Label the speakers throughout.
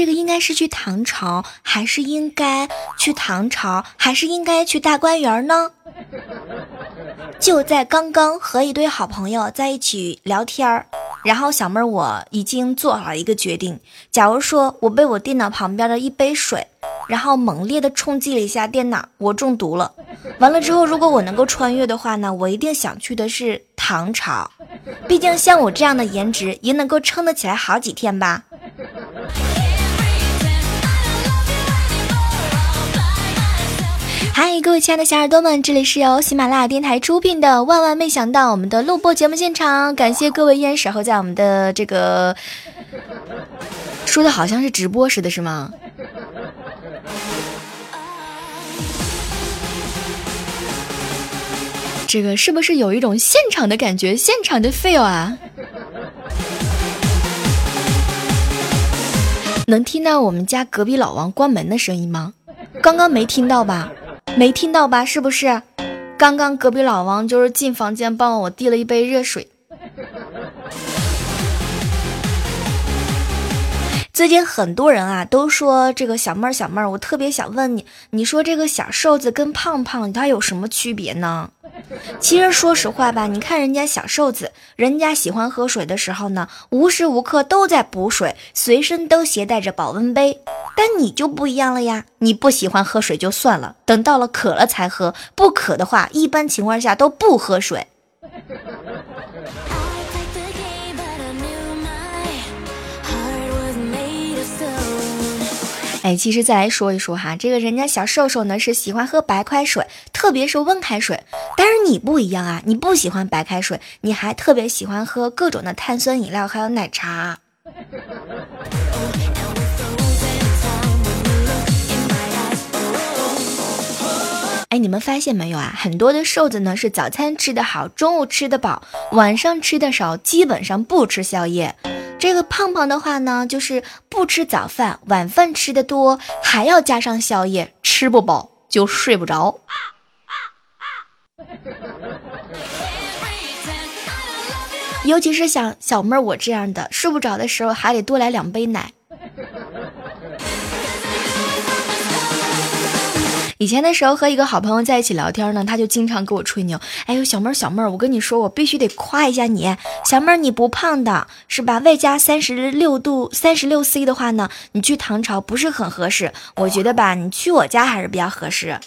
Speaker 1: 这个应该是去唐朝，还是应该去唐朝，还是应该去大观园呢？就在刚刚和一堆好朋友在一起聊天，然后小妹儿我已经做好了一个决定：假如说我被我电脑旁边的一杯水，然后猛烈的冲击了一下电脑，我中毒了。完了之后，如果我能够穿越的话呢，我一定想去的是唐朝，毕竟像我这样的颜值也能够撑得起来好几天吧。嗨，各位亲爱的小耳朵们，这里是由喜马拉雅电台出品的《万万没想到》我们的录播节目现场，感谢各位依然守候在我们的这个，说的好像是直播似的，是吗？这个是不是有一种现场的感觉，现场的 feel 啊？能听到我们家隔壁老王关门的声音吗？刚刚没听到吧？没听到吧？是不是？刚刚隔壁老王就是进房间帮我递了一杯热水。最近很多人啊都说这个小妹儿小妹儿，我特别想问你，你说这个小瘦子跟胖胖他有什么区别呢？其实说实话吧，你看人家小瘦子，人家喜欢喝水的时候呢，无时无刻都在补水，随身都携带着保温杯。但你就不一样了呀，你不喜欢喝水就算了，等到了渴了才喝，不渴的话，一般情况下都不喝水。哎，其实再来说一说哈，这个人家小瘦瘦呢是喜欢喝白开水，特别是温开水。但是你不一样啊，你不喜欢白开水，你还特别喜欢喝各种的碳酸饮料，还有奶茶。哎，你们发现没有啊？很多的瘦子呢是早餐吃得好，中午吃得饱，晚上吃的少，基本上不吃宵夜。这个胖胖的话呢，就是不吃早饭，晚饭吃的多，还要加上宵夜，吃不饱就睡不着。尤其是像小妹儿我这样的，睡不着的时候还得多来两杯奶。以前的时候和一个好朋友在一起聊天呢，他就经常给我吹牛。哎呦，小妹儿小妹儿，我跟你说，我必须得夸一下你，小妹儿你不胖的是吧？外加三十六度三十六 C 的话呢，你去唐朝不是很合适。我觉得吧，你去我家还是比较合适。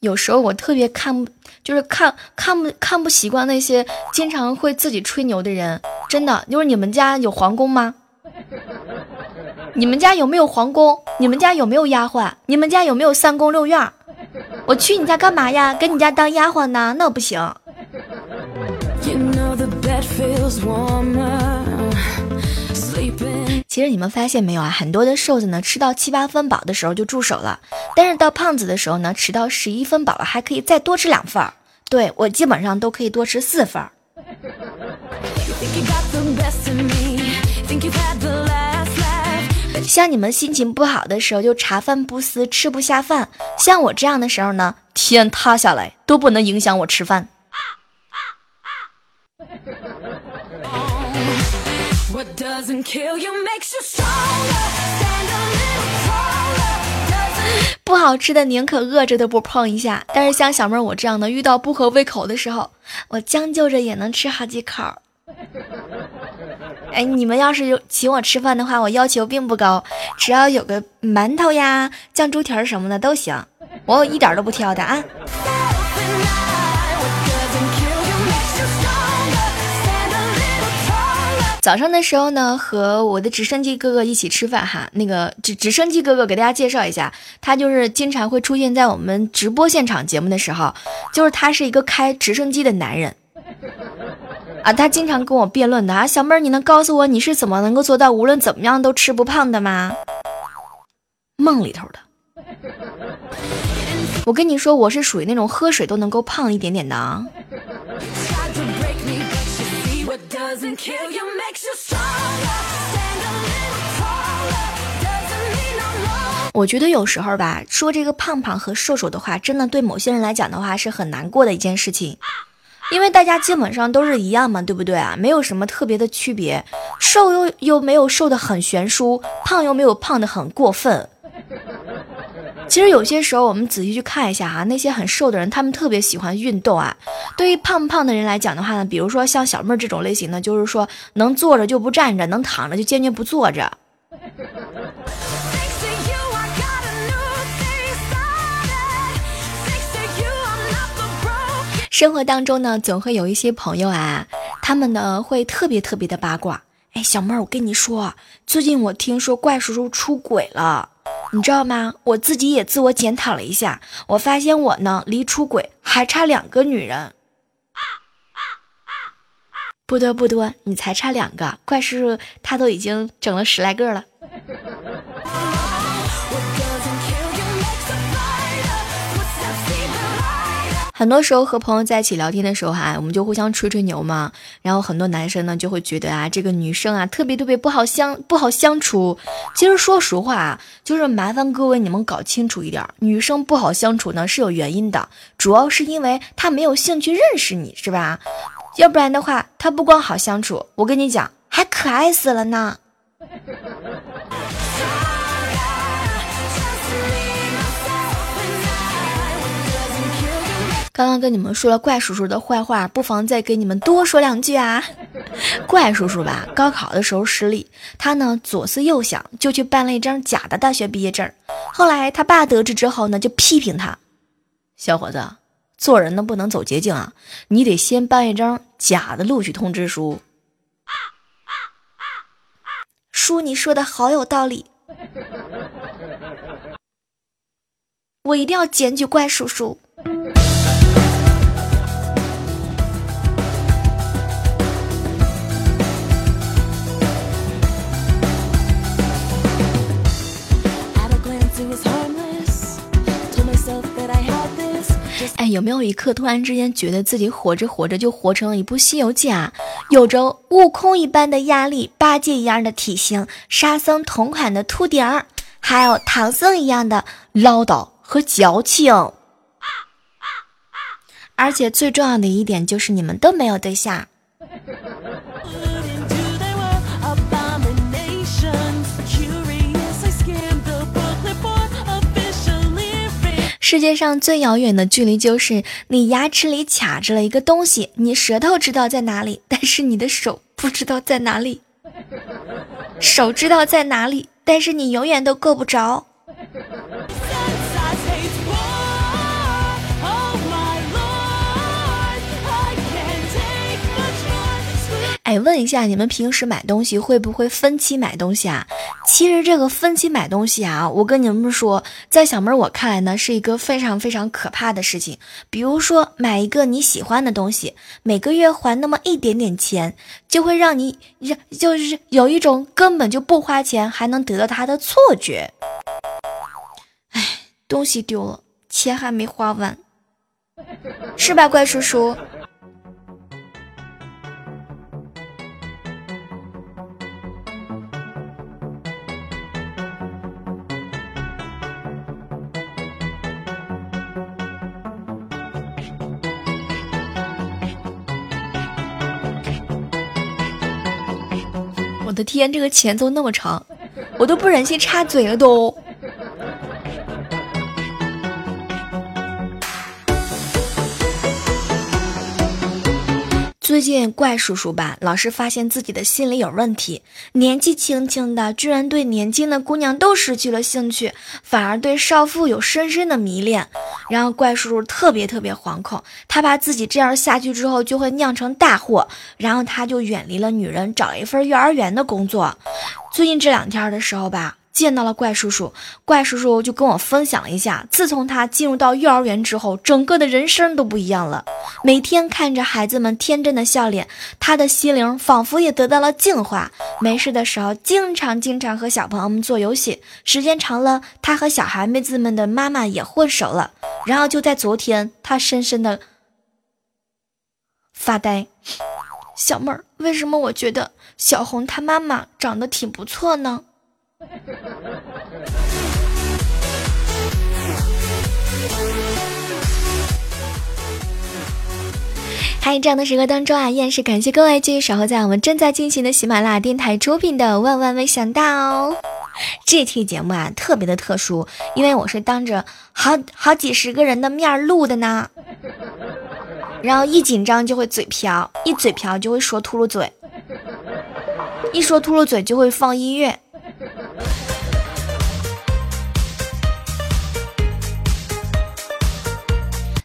Speaker 1: 有时候我特别看不，就是看看不看不习惯那些经常会自己吹牛的人。真的，就是你们家有皇宫吗？你们家有没有皇宫？你们家有没有丫鬟？你们家有没有三宫六院？我去你家干嘛呀？给你家当丫鬟呢？那不行。其实你们发现没有啊？很多的瘦子呢，吃到七八分饱的时候就住手了，但是到胖子的时候呢，吃到十一分饱了还可以再多吃两份儿。对我基本上都可以多吃四份儿。像你们心情不好的时候就茶饭不思，吃不下饭；像我这样的时候呢，天塌下来都不能影响我吃饭。不好吃的宁可饿着都不碰一下，但是像小妹我这样的，遇到不合胃口的时候，我将就着也能吃好几口。哎，你们要是有请我吃饭的话，我要求并不高，只要有个馒头呀、酱猪蹄儿什么的都行，我一点都不挑的啊。早上的时候呢，和我的直升机哥哥一起吃饭哈。那个直直升机哥哥给大家介绍一下，他就是经常会出现在我们直播现场节目的时候，就是他是一个开直升机的男人啊。他经常跟我辩论的啊，小妹儿，你能告诉我你是怎么能够做到无论怎么样都吃不胖的吗？梦里头的。我跟你说，我是属于那种喝水都能够胖一点点的啊。我觉得有时候吧，说这个胖胖和瘦瘦的话，真的对某些人来讲的话是很难过的一件事情，因为大家基本上都是一样嘛，对不对啊？没有什么特别的区别，瘦又又没有瘦的很悬殊，胖又没有胖的很过分。其实有些时候，我们仔细去看一下哈，那些很瘦的人，他们特别喜欢运动啊。对于胖胖的人来讲的话呢，比如说像小妹儿这种类型的，就是说能坐着就不站着，能躺着就坚决不坐着。生活当中呢，总会有一些朋友啊，他们呢会特别特别的八卦。哎，小妹儿，我跟你说，最近我听说怪叔叔出轨了。你知道吗？我自己也自我检讨了一下，我发现我呢离出轨还差两个女人。不多不多，你才差两个，怪叔叔他都已经整了十来个了。很多时候和朋友在一起聊天的时候哈，我们就互相吹吹牛嘛。然后很多男生呢就会觉得啊，这个女生啊特别特别不好相不好相处。其实说实话啊，就是麻烦各位你们搞清楚一点，女生不好相处呢是有原因的，主要是因为她没有兴趣认识你，是吧？要不然的话，她不光好相处，我跟你讲，还可爱死了呢。刚刚跟你们说了怪叔叔的坏话，不妨再给你们多说两句啊。怪叔叔吧，高考的时候失利，他呢左思右想，就去办了一张假的大学毕业证。后来他爸得知之后呢，就批评他：“小伙子，做人呢不能走捷径啊，你得先办一张假的录取通知书。”叔，你说的好有道理，我一定要检举怪叔叔。哎，有没有一刻突然之间觉得自己活着活着就活成了一部《西游记》啊？有着悟空一般的压力，八戒一样的体型，沙僧同款的秃顶儿，还有唐僧一样的唠叨和矫情。而且最重要的一点就是你们都没有对象。世界上最遥远的距离，就是你牙齿里卡着了一个东西，你舌头知道在哪里，但是你的手不知道在哪里。手知道在哪里，但是你永远都够不着。哎，问一下，你们平时买东西会不会分期买东西啊？其实这个分期买东西啊，我跟你们说，在小妹我看来呢，是一个非常非常可怕的事情。比如说，买一个你喜欢的东西，每个月还那么一点点钱，就会让你让就是有一种根本就不花钱还能得到它的错觉。哎，东西丢了，钱还没花完，是吧，怪叔叔？我的天，这个前奏那么长，我都不忍心插嘴了都。最近怪叔叔吧，老是发现自己的心理有问题，年纪轻轻的，居然对年轻的姑娘都失去了兴趣，反而对少妇有深深的迷恋。然后怪叔叔特别特别惶恐，他怕自己这样下去之后就会酿成大祸，然后他就远离了女人，找了一份幼儿园的工作。最近这两天的时候吧。见到了怪叔叔，怪叔叔就跟我分享了一下，自从他进入到幼儿园之后，整个的人生都不一样了。每天看着孩子们天真的笑脸，他的心灵仿佛也得到了净化。没事的时候，经常经常和小朋友们做游戏，时间长了，他和小孩妹子们的妈妈也混熟了。然后就在昨天，他深深的发呆。小妹儿，为什么我觉得小红她妈妈长得挺不错呢？嗨，这样的时刻当中啊，依然是感谢各位继续守候在我们正在进行的喜马拉雅电台出品的《万万没想到》这期节目啊，特别的特殊，因为我是当着好好几十个人的面录的呢。然后一紧张就会嘴瓢，一嘴瓢就会说秃噜嘴，一说秃噜嘴就会放音乐。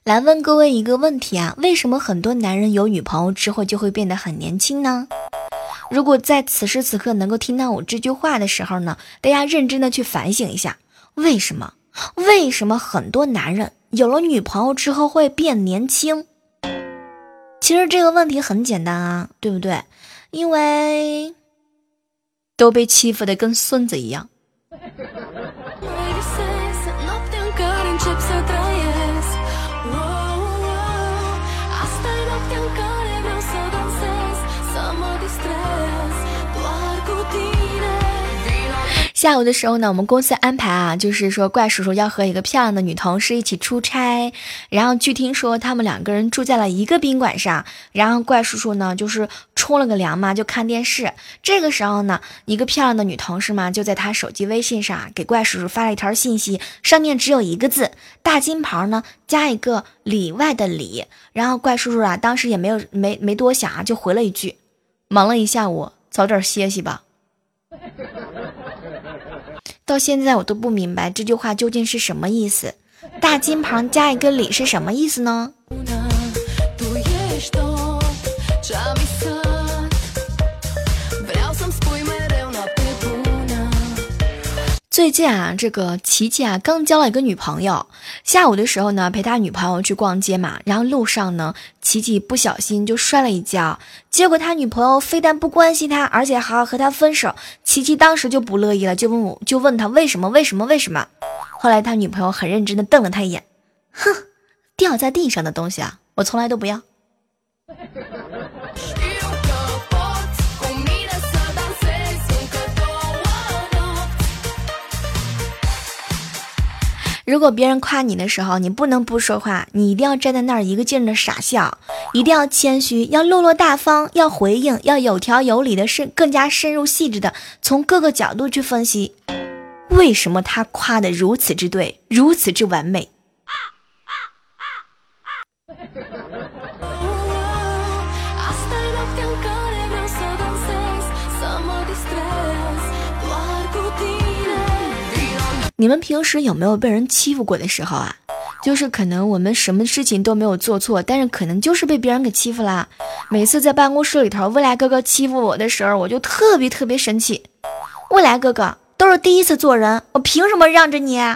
Speaker 1: 来问各位一个问题啊，为什么很多男人有女朋友之后就会变得很年轻呢？如果在此时此刻能够听到我这句话的时候呢，大家认真的去反省一下，为什么？为什么很多男人有了女朋友之后会变年轻？其实这个问题很简单啊，对不对？因为都被欺负的跟孙子一样。下午的时候呢，我们公司安排啊，就是说怪叔叔要和一个漂亮的女同事一起出差，然后据听说他们两个人住在了一个宾馆上，然后怪叔叔呢就是冲了个凉嘛，就看电视。这个时候呢，一个漂亮的女同事嘛就在他手机微信上给怪叔叔发了一条信息，上面只有一个字，大金牌呢加一个里外的里，然后怪叔叔啊当时也没有没没多想啊，就回了一句，忙了一下午，早点歇息吧。到现在我都不明白这句话究竟是什么意思，大金旁加一个李是什么意思呢？最近啊，这个琪琪啊刚交了一个女朋友。下午的时候呢，陪他女朋友去逛街嘛，然后路上呢，琪琪不小心就摔了一跤，结果他女朋友非但不关心他，而且还要和他分手。琪琪当时就不乐意了，就问我就问他为什么为什么为什么。后来他女朋友很认真的瞪了他一眼，哼，掉在地上的东西啊，我从来都不要。如果别人夸你的时候，你不能不说话，你一定要站在那儿一个劲儿的傻笑，一定要谦虚，要落落大方，要回应，要有条有理的深，更加深入细致的从各个角度去分析，为什么他夸的如此之对，如此之完美。你们平时有没有被人欺负过的时候啊？就是可能我们什么事情都没有做错，但是可能就是被别人给欺负啦。每次在办公室里头，未来哥哥欺负我的时候，我就特别特别生气。未来哥哥都是第一次做人，我凭什么让着你？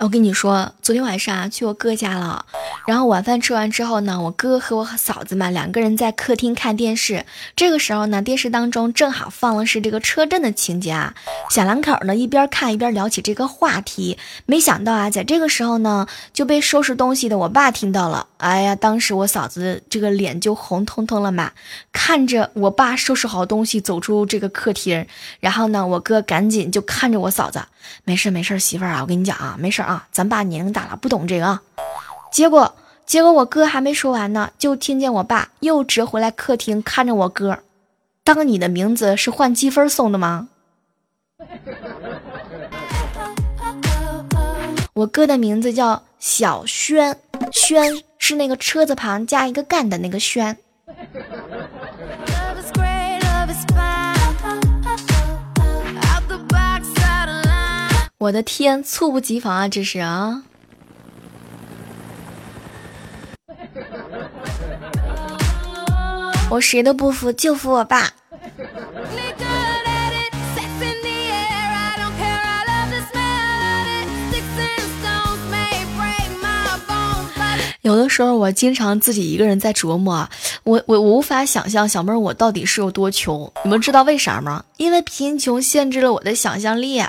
Speaker 1: 我跟你说，昨天晚上啊去我哥家了，然后晚饭吃完之后呢，我哥和我嫂子嘛两个人在客厅看电视。这个时候呢，电视当中正好放的是这个车震的情节啊，小两口呢一边看一边聊起这个话题。没想到啊，在这个时候呢就被收拾东西的我爸听到了。哎呀，当时我嫂子这个脸就红彤彤了嘛，看着我爸收拾好东西走出这个客厅，然后呢，我哥赶紧就看着我嫂子，没事没事，媳妇儿啊，我跟你讲啊，没事，啊咱爸年龄大了，不懂这个啊。结果结果我哥还没说完呢，就听见我爸又折回来客厅看着我哥，当你的名字是换积分送的吗？我哥的名字叫小轩，轩是那个车字旁加一个干的那个轩。我的天，猝不及防啊，这是啊！我谁都不服，就服我爸。有的时候，我经常自己一个人在琢磨，我我我无法想象小妹儿我到底是有多穷。你们知道为啥吗？因为贫穷限制了我的想象力。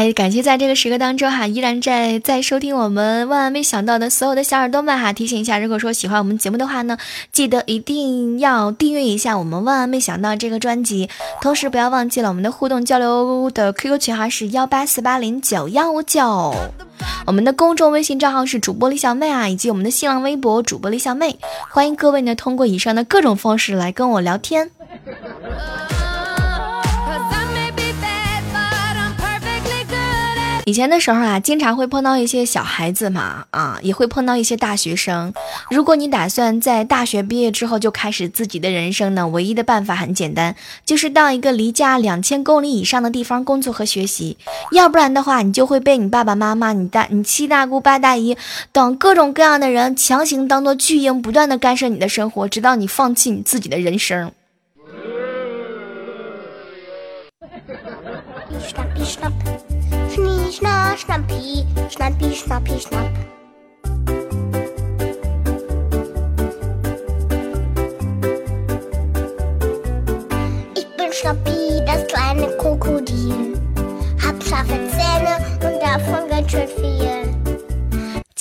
Speaker 1: 哎，感谢在这个时刻当中哈，依然在在收听我们万万没想到的所有的小耳朵们哈，提醒一下，如果说喜欢我们节目的话呢，记得一定要订阅一下我们万万没想到这个专辑，同时不要忘记了我们的互动交流的 QQ 群号是幺八四八零九幺五九，我们的公众微信账号是主播李小妹啊，以及我们的新浪微博主播李小妹，欢迎各位呢通过以上的各种方式来跟我聊天。以前的时候啊，经常会碰到一些小孩子嘛，啊，也会碰到一些大学生。如果你打算在大学毕业之后就开始自己的人生呢，唯一的办法很简单，就是到一个离家两千公里以上的地方工作和学习。要不然的话，你就会被你爸爸妈妈、你大、你七大姑八大姨等各种各样的人强行当做巨婴，不断的干涉你的生活，直到你放弃你自己的人生。
Speaker 2: Schnappi, schna, Schnappi, Schnappi, Schnappi, Schnapp. Ich bin Schnappi, das kleine Krokodil. Hab scharfe Zähne und davon ganz schön viel.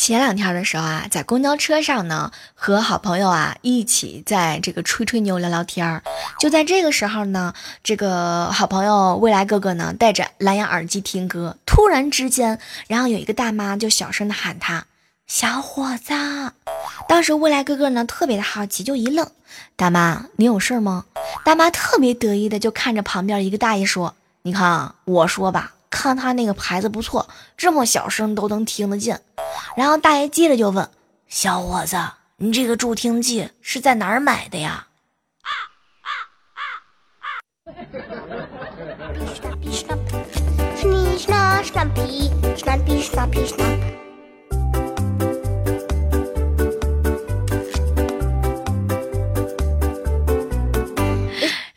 Speaker 1: 前两天的时候啊，在公交车上呢，和好朋友啊一起在这个吹吹牛、聊聊天儿。就在这个时候呢，这个好朋友未来哥哥呢，戴着蓝牙耳机听歌。突然之间，然后有一个大妈就小声的喊他：“小伙子。”当时未来哥哥呢特别的好奇，就一愣：“大妈，你有事吗？”大妈特别得意的就看着旁边一个大爷说：“你看啊，我说吧。”看他那个牌子不错，这么小声都能听得见。然后大爷接着就问：“小伙子，你这个助听器是在哪儿买的呀？”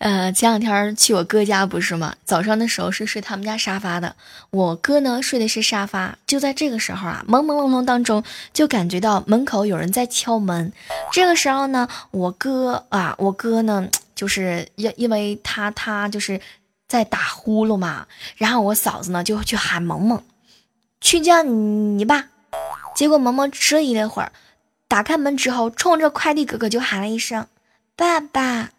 Speaker 1: 呃，前两天去我哥家不是吗？早上的时候是睡他们家沙发的，我哥呢睡的是沙发。就在这个时候啊，朦朦胧胧当中就感觉到门口有人在敲门。这个时候呢，我哥啊，我哥呢就是因因为他他就是在打呼噜嘛，然后我嫂子呢就去喊萌萌，去叫你你爸。结果萌萌迟疑了一会儿，打开门之后，冲着快递哥哥就喊了一声爸爸。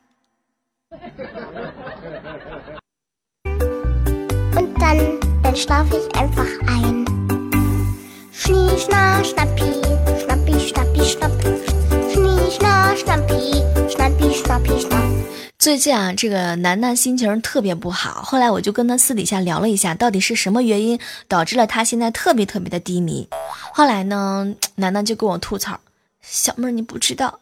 Speaker 1: 最近啊，这个楠楠心情特别不好。后来我就跟他私底下聊了一下，到底是什么原因导致了他现在特别特别的低迷。后来呢，楠楠就跟我吐槽：“小妹儿，你不知道，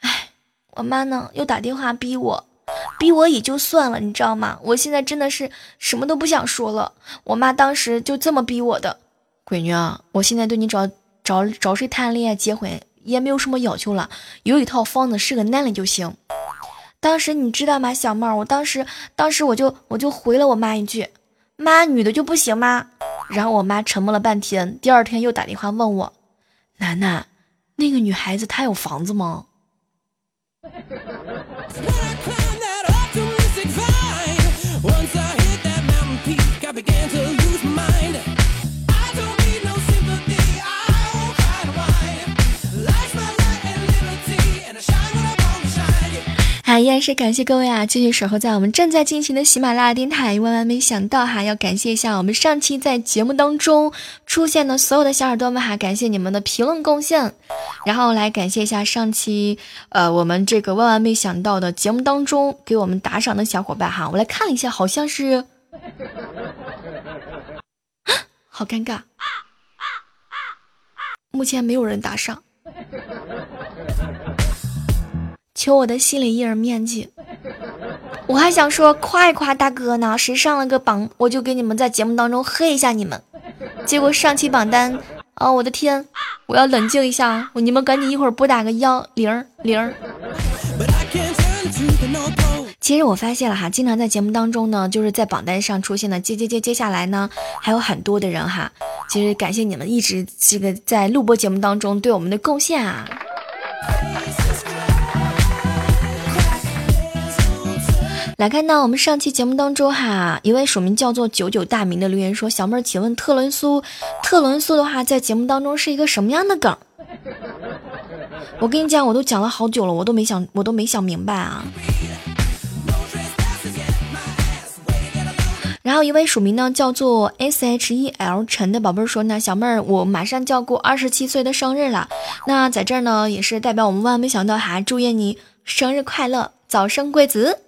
Speaker 1: 哎，我妈呢又打电话逼我。”逼我也就算了，你知道吗？我现在真的是什么都不想说了。我妈当时就这么逼我的，闺女啊，我现在对你找找找谁谈恋爱、结婚也没有什么要求了，有一套房子是个男的就行。当时你知道吗，小妹儿？我当时当时我就我就回了我妈一句：“妈，女的就不行吗？”然后我妈沉默了半天，第二天又打电话问我：“楠楠，那个女孩子她有房子吗？”好，依然是感谢各位啊，继续守候在我们正在进行的喜马拉雅电台。万万没想到哈，要感谢一下我们上期在节目当中出现的所有的小耳朵们哈，感谢你们的评论贡献。然后来感谢一下上期呃我们这个万万没想到的节目当中给我们打赏的小伙伴哈，我来看了一下，好像是，好尴尬，目前没有人打赏。求我的心理阴影面积，我还想说夸一夸大哥呢，谁上了个榜，我就给你们在节目当中黑一下你们。结果上期榜单，哦，我的天，我要冷静一下，你们赶紧一会儿拨打个幺零零。其实我发现了哈，经常在节目当中呢，就是在榜单上出现的接接接接下来呢，还有很多的人哈。其实感谢你们一直这个在录播节目当中对我们的贡献啊。来看到我们上期节目当中哈，一位署名叫做九九大名的留言说：“小妹儿，请问特仑苏，特仑苏的话在节目当中是一个什么样的梗？” 我跟你讲，我都讲了好久了，我都没想，我都没想明白啊。然后一位署名呢叫做 S H E L 陈的宝贝说呢，小妹儿，我马上就要过二十七岁的生日了，那在这儿呢也是代表我们万万没想到哈，祝愿你生日快乐，早生贵子。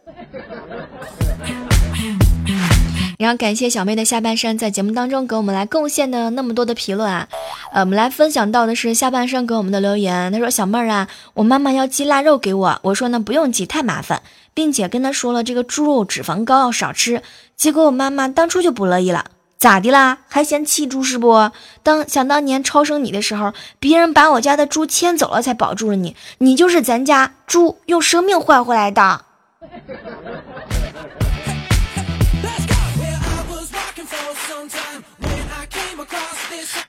Speaker 1: 然后感谢小妹的下半身在节目当中给我们来贡献的那么多的评论啊，呃，我们来分享到的是下半身给我们的留言。他说：“小妹儿啊，我妈妈要寄腊肉给我，我说呢不用寄，太麻烦，并且跟她说了这个猪肉脂肪高要少吃。结果我妈妈当初就不乐意了，咋的啦？还嫌弃猪是不？当想当年超生你的时候，别人把我家的猪牵走了才保住了你，你就是咱家猪用生命换回来的。”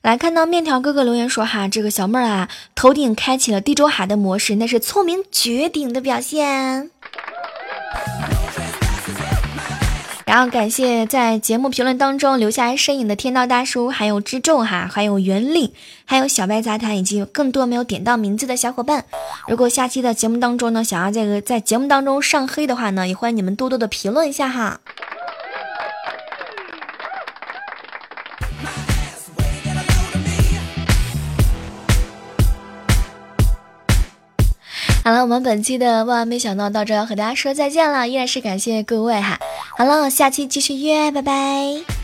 Speaker 1: 来看到面条哥哥留言说哈，这个小妹儿啊，头顶开启了地中海的模式，那是聪明绝顶的表现。然后感谢在节目评论当中留下来身影的天道大叔，还有知众哈，还有袁令，还有小白杂谈，以及更多没有点到名字的小伙伴。如果下期的节目当中呢，想要这个在节目当中上黑的话呢，也欢迎你们多多的评论一下哈。好了，我们本期的万万没想到到这要和大家说再见了，依然是感谢各位哈。好了，下期继续约，拜拜。